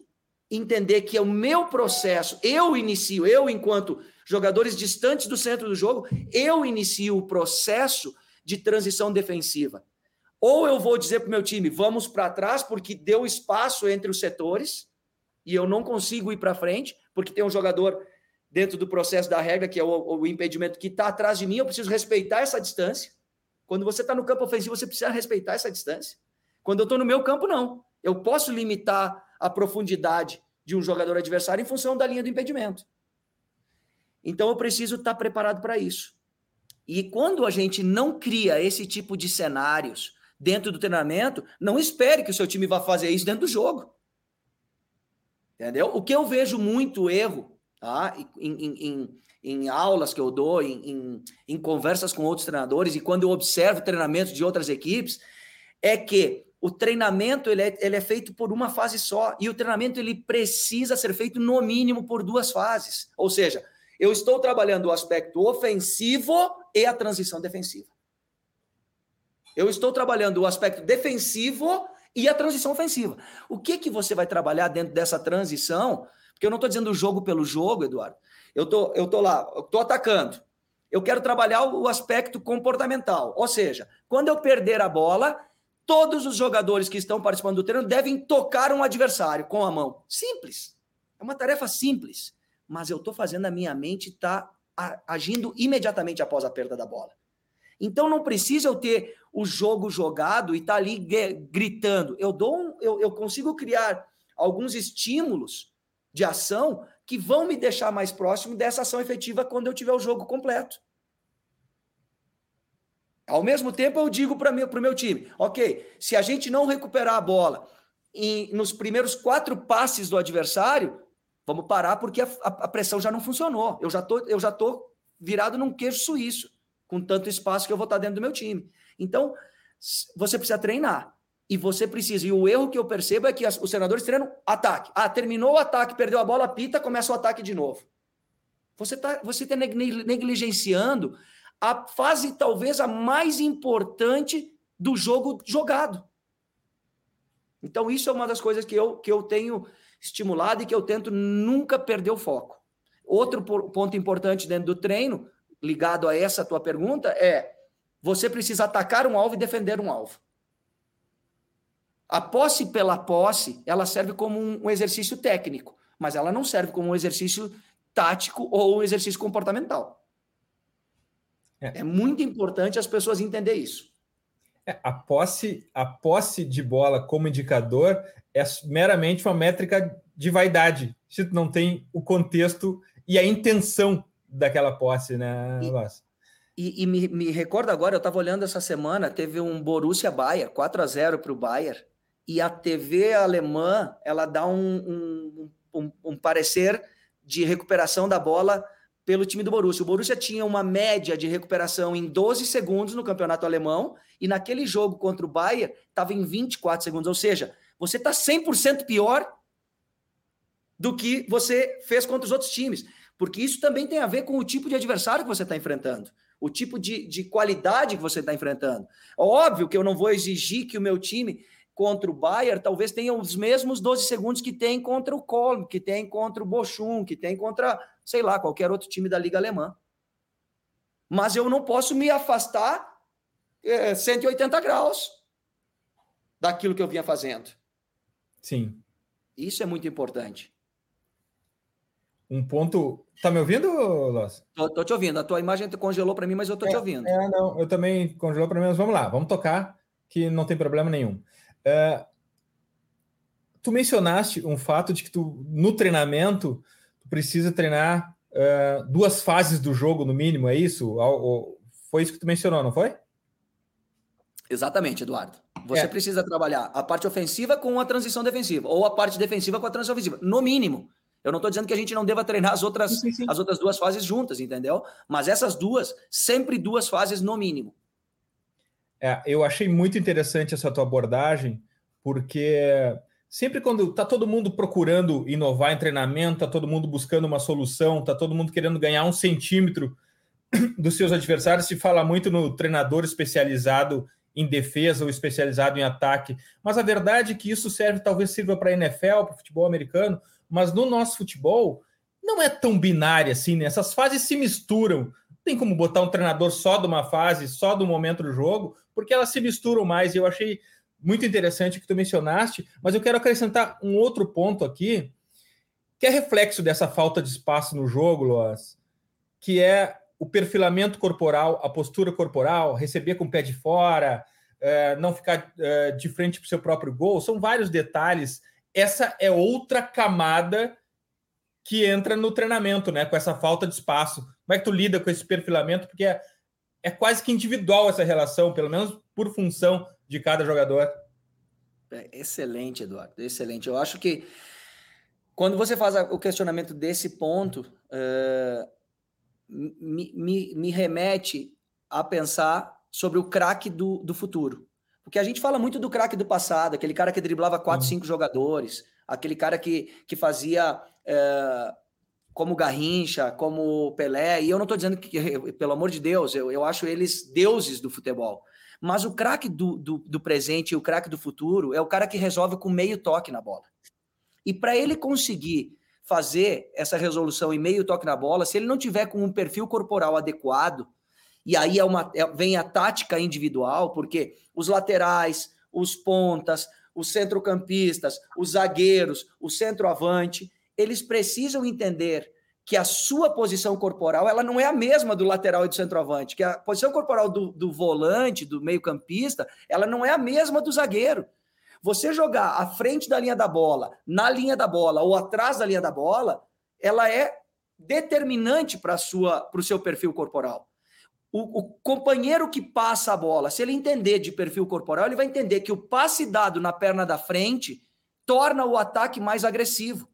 entender que é o meu processo, eu inicio, eu enquanto jogadores distantes do centro do jogo, eu inicio o processo de transição defensiva. Ou eu vou dizer para o meu time, vamos para trás porque deu espaço entre os setores e eu não consigo ir para frente, porque tem um jogador dentro do processo da regra, que é o, o impedimento, que está atrás de mim, eu preciso respeitar essa distância. Quando você está no campo ofensivo, você precisa respeitar essa distância. Quando eu estou no meu campo, não. Eu posso limitar a profundidade de um jogador adversário em função da linha do impedimento. Então eu preciso estar tá preparado para isso. E quando a gente não cria esse tipo de cenários dentro do treinamento, não espere que o seu time vá fazer isso dentro do jogo. Entendeu? O que eu vejo muito erro tá? em, em, em, em aulas que eu dou, em, em conversas com outros treinadores e quando eu observo treinamentos de outras equipes, é que o treinamento ele é, ele é feito por uma fase só e o treinamento ele precisa ser feito no mínimo por duas fases. Ou seja, eu estou trabalhando o aspecto ofensivo e a transição defensiva. Eu estou trabalhando o aspecto defensivo e a transição ofensiva. O que que você vai trabalhar dentro dessa transição? Porque eu não estou dizendo jogo pelo jogo, Eduardo. Eu tô, eu tô lá, tô atacando. Eu quero trabalhar o aspecto comportamental. Ou seja, quando eu perder a bola, todos os jogadores que estão participando do treino devem tocar um adversário com a mão. Simples. É uma tarefa simples. Mas eu estou fazendo a minha mente estar tá agindo imediatamente após a perda da bola. Então não precisa eu ter o jogo jogado e tá ali gritando. Eu dou um, eu, eu consigo criar alguns estímulos de ação que vão me deixar mais próximo dessa ação efetiva quando eu tiver o jogo completo. Ao mesmo tempo, eu digo para o meu time: ok, se a gente não recuperar a bola em, nos primeiros quatro passes do adversário, vamos parar porque a, a, pressão já não funcionou. Eu já tô, eu já tô virado num queijo suíço, com tanto espaço que eu vou estar dentro do meu time. Então, você precisa treinar. E você precisa. E o erro que eu percebo é que as, os treinadores treinam ataque. Ah, terminou o ataque, perdeu a bola, pita, começa o ataque de novo. Você está você tá negligenciando a fase talvez a mais importante do jogo jogado. Então, isso é uma das coisas que eu, que eu tenho estimulado e que eu tento nunca perder o foco. Outro ponto importante dentro do treino, ligado a essa tua pergunta, é você precisa atacar um alvo e defender um alvo. A posse pela posse, ela serve como um exercício técnico, mas ela não serve como um exercício tático ou um exercício comportamental. É. é muito importante as pessoas entenderem isso. É, a, posse, a posse de bola como indicador é meramente uma métrica de vaidade. Se não tem o contexto e a intenção daquela posse, né, Lócio? E, e, me, me recordo agora, eu estava olhando essa semana, teve um Borussia Bayer, 4 a 0 para o Bayer, e a TV alemã, ela dá um, um, um, um parecer de recuperação da bola pelo time do Borussia. O Borussia tinha uma média de recuperação em 12 segundos no campeonato alemão e naquele jogo contra o Bayern estava em 24 segundos. Ou seja, você está 100% pior do que você fez contra os outros times. Porque isso também tem a ver com o tipo de adversário que você está enfrentando, o tipo de, de qualidade que você está enfrentando. Óbvio que eu não vou exigir que o meu time contra o Bayern talvez tenha os mesmos 12 segundos que tem contra o Colm, que tem contra o Bochum, que tem contra sei lá, qualquer outro time da Liga Alemã. Mas eu não posso me afastar é, 180 graus daquilo que eu vinha fazendo. Sim. Isso é muito importante. Um ponto. Tá me ouvindo, Loss? Tô, tô, te ouvindo. A tua imagem congelou para mim, mas eu tô é, te ouvindo. É, não, eu também congelou para mim, mas vamos lá, vamos tocar, que não tem problema nenhum. É, tu mencionaste um fato de que tu, no treinamento, precisa treinar uh, duas fases do jogo, no mínimo, é isso? Foi isso que tu mencionou, não foi? Exatamente, Eduardo. Você é. precisa trabalhar a parte ofensiva com a transição defensiva, ou a parte defensiva com a transição ofensiva, no mínimo. Eu não estou dizendo que a gente não deva treinar as outras, sim, sim. as outras duas fases juntas, entendeu? Mas essas duas, sempre duas fases no mínimo. É, eu achei muito interessante essa tua abordagem, porque sempre quando está todo mundo procurando inovar em treinamento, está todo mundo buscando uma solução, está todo mundo querendo ganhar um centímetro dos seus adversários, se fala muito no treinador especializado em defesa ou especializado em ataque. Mas a verdade é que isso serve, talvez sirva para a NFL, para o futebol americano, mas no nosso futebol não é tão binário assim, né? Essas fases se misturam. Não tem como botar um treinador só de uma fase, só do momento do jogo, porque elas se misturam mais. E eu achei muito interessante que tu mencionaste, mas eu quero acrescentar um outro ponto aqui, que é reflexo dessa falta de espaço no jogo, Loas, que é o perfilamento corporal, a postura corporal, receber com o pé de fora, é, não ficar é, de frente para o seu próprio gol, são vários detalhes. Essa é outra camada que entra no treinamento, né? Com essa falta de espaço. Como é que tu lida com esse perfilamento? Porque é, é quase que individual essa relação, pelo menos por função de cada jogador. É excelente, Eduardo, excelente. Eu acho que quando você faz o questionamento desse ponto, uh, me, me, me, remete a pensar sobre o craque do, do futuro. Porque a gente fala muito do craque do passado, aquele cara que driblava quatro, uhum. cinco jogadores, aquele cara que, que fazia uh, como Garrincha, como Pelé, e eu não estou dizendo que, pelo amor de Deus, eu, eu acho eles deuses do futebol. Mas o craque do, do, do presente e o craque do futuro é o cara que resolve com meio toque na bola. E para ele conseguir fazer essa resolução em meio toque na bola, se ele não tiver com um perfil corporal adequado, e aí é uma, é, vem a tática individual, porque os laterais, os pontas, os centrocampistas, os zagueiros, o centroavante, eles precisam entender que a sua posição corporal ela não é a mesma do lateral e do centroavante, que a posição corporal do, do volante, do meio-campista, ela não é a mesma do zagueiro. Você jogar à frente da linha da bola, na linha da bola ou atrás da linha da bola, ela é determinante para o seu perfil corporal. O, o, companheiro que passa a bola, se ele entender de perfil corporal, ele vai entender que o passe dado na perna da frente torna o ataque mais agressivo.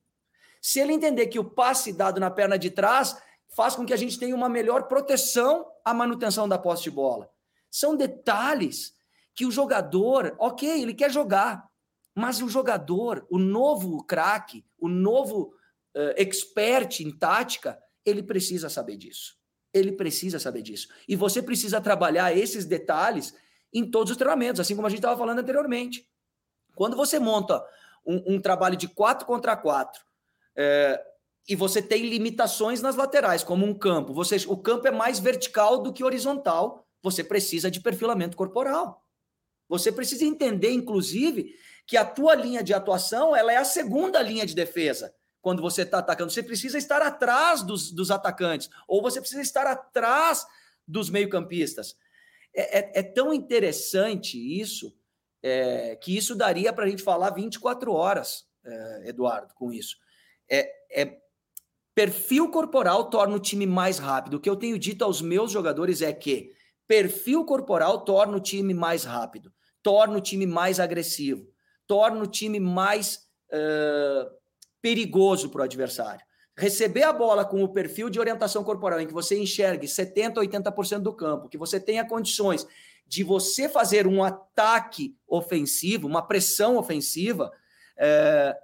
Se ele entender que o passe dado na perna de trás faz com que a gente tenha uma melhor proteção à manutenção da posse de bola. São detalhes que o jogador, ok, ele quer jogar, mas o jogador, o novo craque, o novo uh, expert em tática, ele precisa saber disso. Ele precisa saber disso. E você precisa trabalhar esses detalhes em todos os treinamentos, assim como a gente estava falando anteriormente. Quando você monta um, um trabalho de 4 contra 4 é, e você tem limitações nas laterais, como um campo, você, o campo é mais vertical do que horizontal, você precisa de perfilamento corporal. Você precisa entender, inclusive, que a tua linha de atuação ela é a segunda linha de defesa quando você está atacando. Você precisa estar atrás dos, dos atacantes, ou você precisa estar atrás dos meio-campistas. É, é, é, tão interessante isso, é, que isso daria para a gente falar 24 horas, é, Eduardo, com isso. É, é, perfil corporal torna o time mais rápido. O que eu tenho dito aos meus jogadores é que perfil corporal torna o time mais rápido torna o time mais agressivo, torna o time mais uh, perigoso para o adversário. Receber a bola com o perfil de orientação corporal em que você enxergue 70%, 80% do campo, que você tenha condições de você fazer um ataque ofensivo, uma pressão ofensiva, é,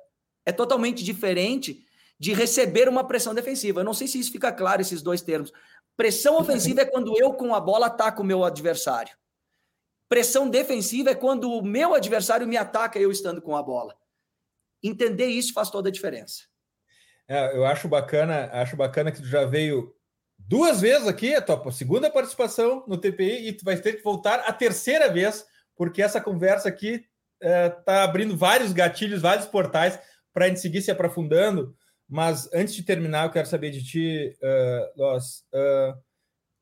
é totalmente diferente de receber uma pressão defensiva. Eu não sei se isso fica claro, esses dois termos. Pressão ofensiva é quando eu, com a bola, ataco o meu adversário. Pressão defensiva é quando o meu adversário me ataca eu estando com a bola. Entender isso faz toda a diferença. É, eu acho bacana, acho bacana que tu já veio duas vezes aqui, a tua segunda participação no TPI, e tu vai ter que voltar a terceira vez, porque essa conversa aqui está é, abrindo vários gatilhos, vários portais para a gente seguir se aprofundando. Mas antes de terminar, eu quero saber de ti, uh, Loss. Uh,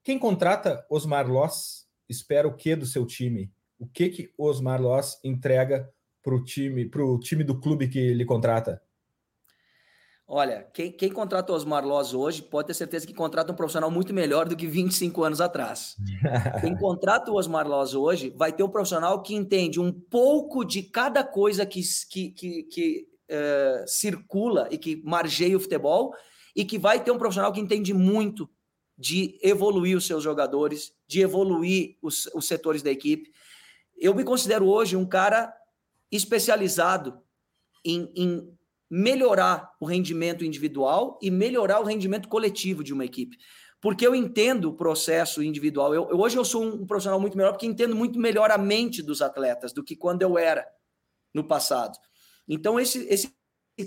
quem contrata Osmar Loss espera o que do seu time? O que que Osmar Loss entrega para o time, para o time do clube que ele contrata? Olha, quem, quem contrata o Osmar Loss hoje pode ter certeza que contrata um profissional muito melhor do que 25 anos atrás. quem contrata o Osmar Loss hoje vai ter um profissional que entende um pouco de cada coisa que, que, que, que uh, circula e que margeia o futebol e que vai ter um profissional que entende muito de evoluir os seus jogadores, de evoluir os, os setores da equipe. Eu me considero hoje um cara especializado em, em melhorar o rendimento individual e melhorar o rendimento coletivo de uma equipe. Porque eu entendo o processo individual. Eu, eu, hoje eu sou um profissional muito melhor porque entendo muito melhor a mente dos atletas do que quando eu era no passado. Então, esse, esse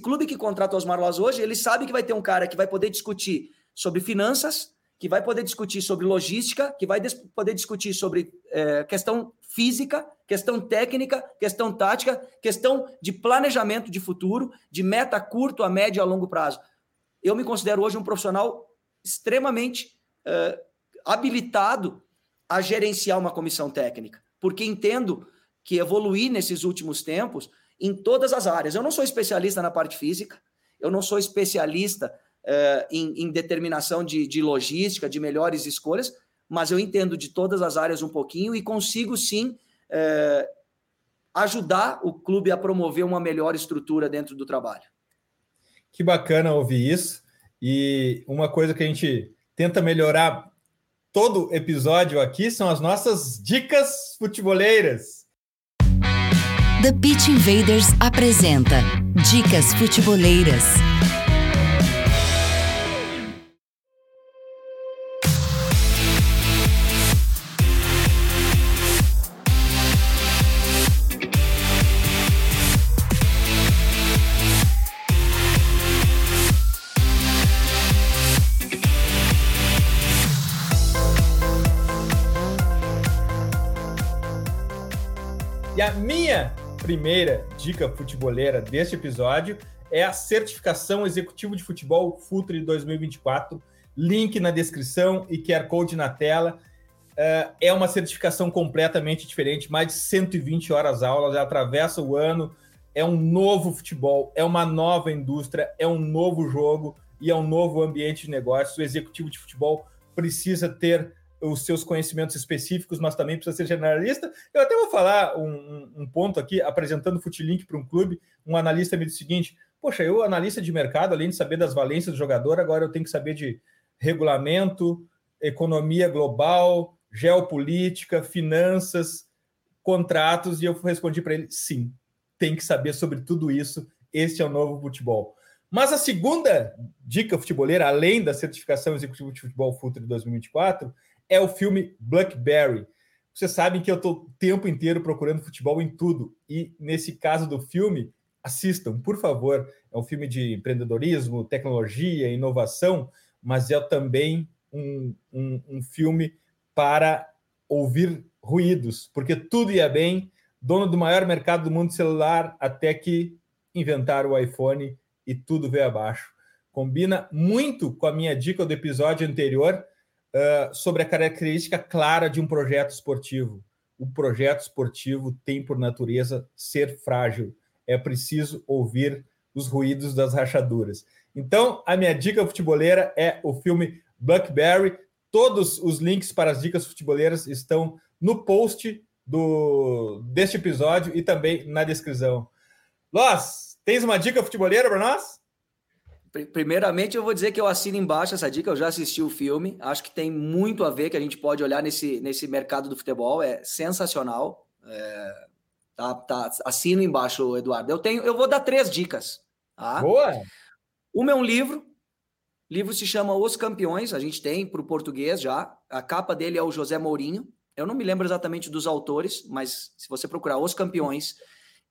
clube que contrata os Marlos hoje, ele sabe que vai ter um cara que vai poder discutir sobre finanças, que vai poder discutir sobre logística, que vai poder discutir sobre é, questão física, questão técnica, questão tática, questão de planejamento de futuro, de meta curto, a médio e a longo prazo. Eu me considero hoje um profissional extremamente é, habilitado a gerenciar uma comissão técnica, porque entendo que evoluí nesses últimos tempos em todas as áreas. Eu não sou especialista na parte física, eu não sou especialista uh, em, em, determinação de, de logística, de melhores escolhas, mas eu entendo de todas as áreas um pouquinho e consigo sim uh, ajudar o clube a promover uma melhor estrutura dentro do trabalho. Que bacana ouvir isso. E uma coisa que a gente tenta melhorar todo episódio aqui são as nossas dicas futeboleiras. The Pitch Invaders apresenta Dicas Futeboleiras. A minha primeira dica futeboleira deste episódio é a certificação executivo de futebol Futre 2024. Link na descrição e QR Code na tela. Uh, é uma certificação completamente diferente, mais de 120 horas aulas, atravessa o ano, é um novo futebol, é uma nova indústria, é um novo jogo e é um novo ambiente de negócios. O executivo de futebol precisa ter os seus conhecimentos específicos, mas também precisa ser generalista. Eu até vou falar um, um ponto aqui, apresentando o Futilink para um clube, um analista me disse o seguinte, poxa, eu analista de mercado, além de saber das valências do jogador, agora eu tenho que saber de regulamento, economia global, geopolítica, finanças, contratos, e eu respondi para ele, sim, tem que saber sobre tudo isso, este é o novo futebol. Mas a segunda dica futeboleira, além da certificação executiva de futebol Futre 2024, é o filme Blackberry. Vocês sabem que eu estou o tempo inteiro procurando futebol em tudo. E nesse caso do filme, assistam, por favor. É um filme de empreendedorismo, tecnologia, inovação, mas é também um, um, um filme para ouvir ruídos, porque tudo ia bem. Dono do maior mercado do mundo celular, até que inventaram o iPhone e tudo veio abaixo. Combina muito com a minha dica do episódio anterior, sobre a característica clara de um projeto esportivo. O projeto esportivo tem por natureza ser frágil. É preciso ouvir os ruídos das rachaduras. Então, a minha dica futeboleira é o filme Blackberry. Todos os links para as dicas futeboleiras estão no post do deste episódio e também na descrição. Loss, tens uma dica futeboleira para nós? Primeiramente, eu vou dizer que eu assino embaixo essa dica. Eu já assisti o filme, acho que tem muito a ver que a gente pode olhar nesse, nesse mercado do futebol. É sensacional. É, tá, tá, assino embaixo, Eduardo. Eu tenho, eu vou dar três dicas. Tá? Boa! Uma é um livro. O livro se chama Os Campeões. A gente tem para o português já. A capa dele é o José Mourinho. Eu não me lembro exatamente dos autores, mas se você procurar Os Campeões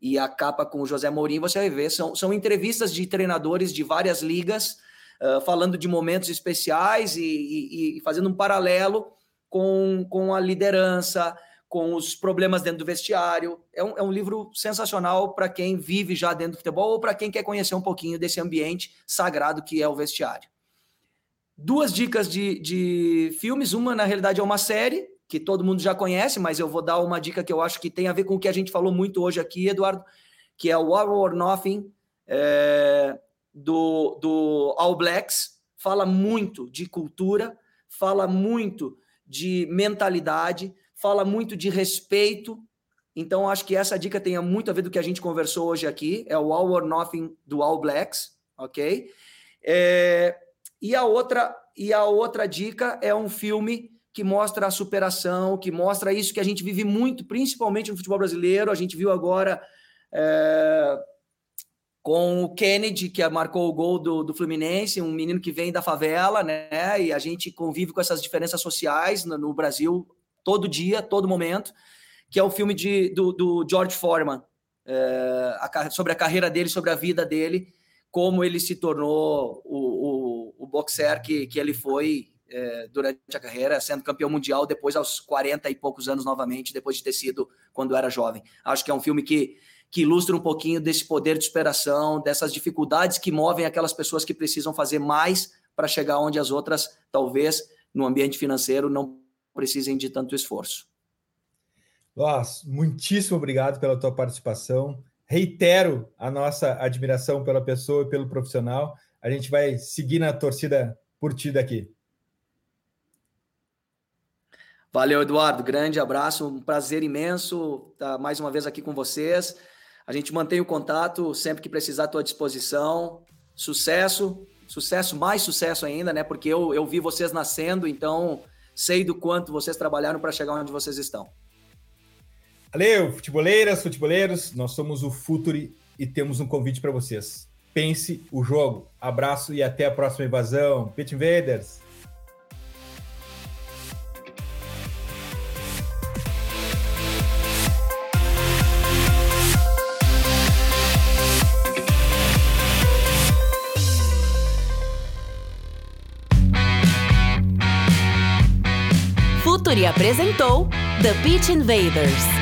e a capa com o José Mourinho, você vai ver, são, são entrevistas de treinadores de várias ligas, uh, falando de momentos especiais e, e, e, fazendo um paralelo com, com a liderança, com os problemas dentro do vestiário. É um, é um livro sensacional para quem vive já dentro do futebol ou para quem quer conhecer um pouquinho desse ambiente sagrado que é o vestiário. Duas dicas de, de filmes, uma na realidade é uma série, que todo mundo já conhece, mas eu vou dar uma dica que eu acho que tem a ver com o que a gente falou muito hoje aqui, Eduardo, que é o War or Nothing é, do, do All Blacks. Fala muito de cultura, fala muito de mentalidade, fala muito de respeito. Então, acho que essa dica tem muito a ver do que a gente conversou hoje aqui. É o All or Nothing do All Blacks, ok? É, e a outra e a outra dica é um filme que mostra a superação, que mostra isso que a gente vive muito, principalmente no futebol brasileiro. A gente viu agora é, com o Kennedy, que marcou o gol do, do Fluminense, um menino que vem da favela, né? E a gente convive com essas diferenças sociais no, no Brasil todo dia, todo momento, que é o filme de, do, do George Foreman, é, a, sobre a carreira dele, sobre a vida dele, como ele se tornou o, o, o boxer que, que ele foi é, durante a carreira, sendo campeão mundial depois aos 40 e poucos anos novamente, depois de ter sido quando era jovem. Acho que é um filme que, que ilustra um pouquinho desse poder de superação, dessas dificuldades que movem aquelas pessoas que precisam fazer mais para chegar onde as outras, talvez, no ambiente financeiro, não precisem de tanto esforço. Nossa, muitíssimo obrigado pela tua participação. Reitero a nossa admiração pela pessoa e pelo profissional. A gente vai seguir na torcida por ti daqui. Valeu, Eduardo. Grande abraço, um prazer imenso estar mais uma vez aqui com vocês. A gente mantém o contato sempre que precisar à tua disposição. sucesso, sucesso, mais sucesso ainda, né? Porque eu, eu vi vocês nascendo, então sei do quanto vocês trabalharam para chegar onde vocês estão. Valeu, futeboleiras, futeboleiros, nós somos o Futuri e temos um convite para vocês. Pense o jogo. Abraço e até a próxima invasão. Pit Invaders! Futuri apresentou The Pitch Invaders.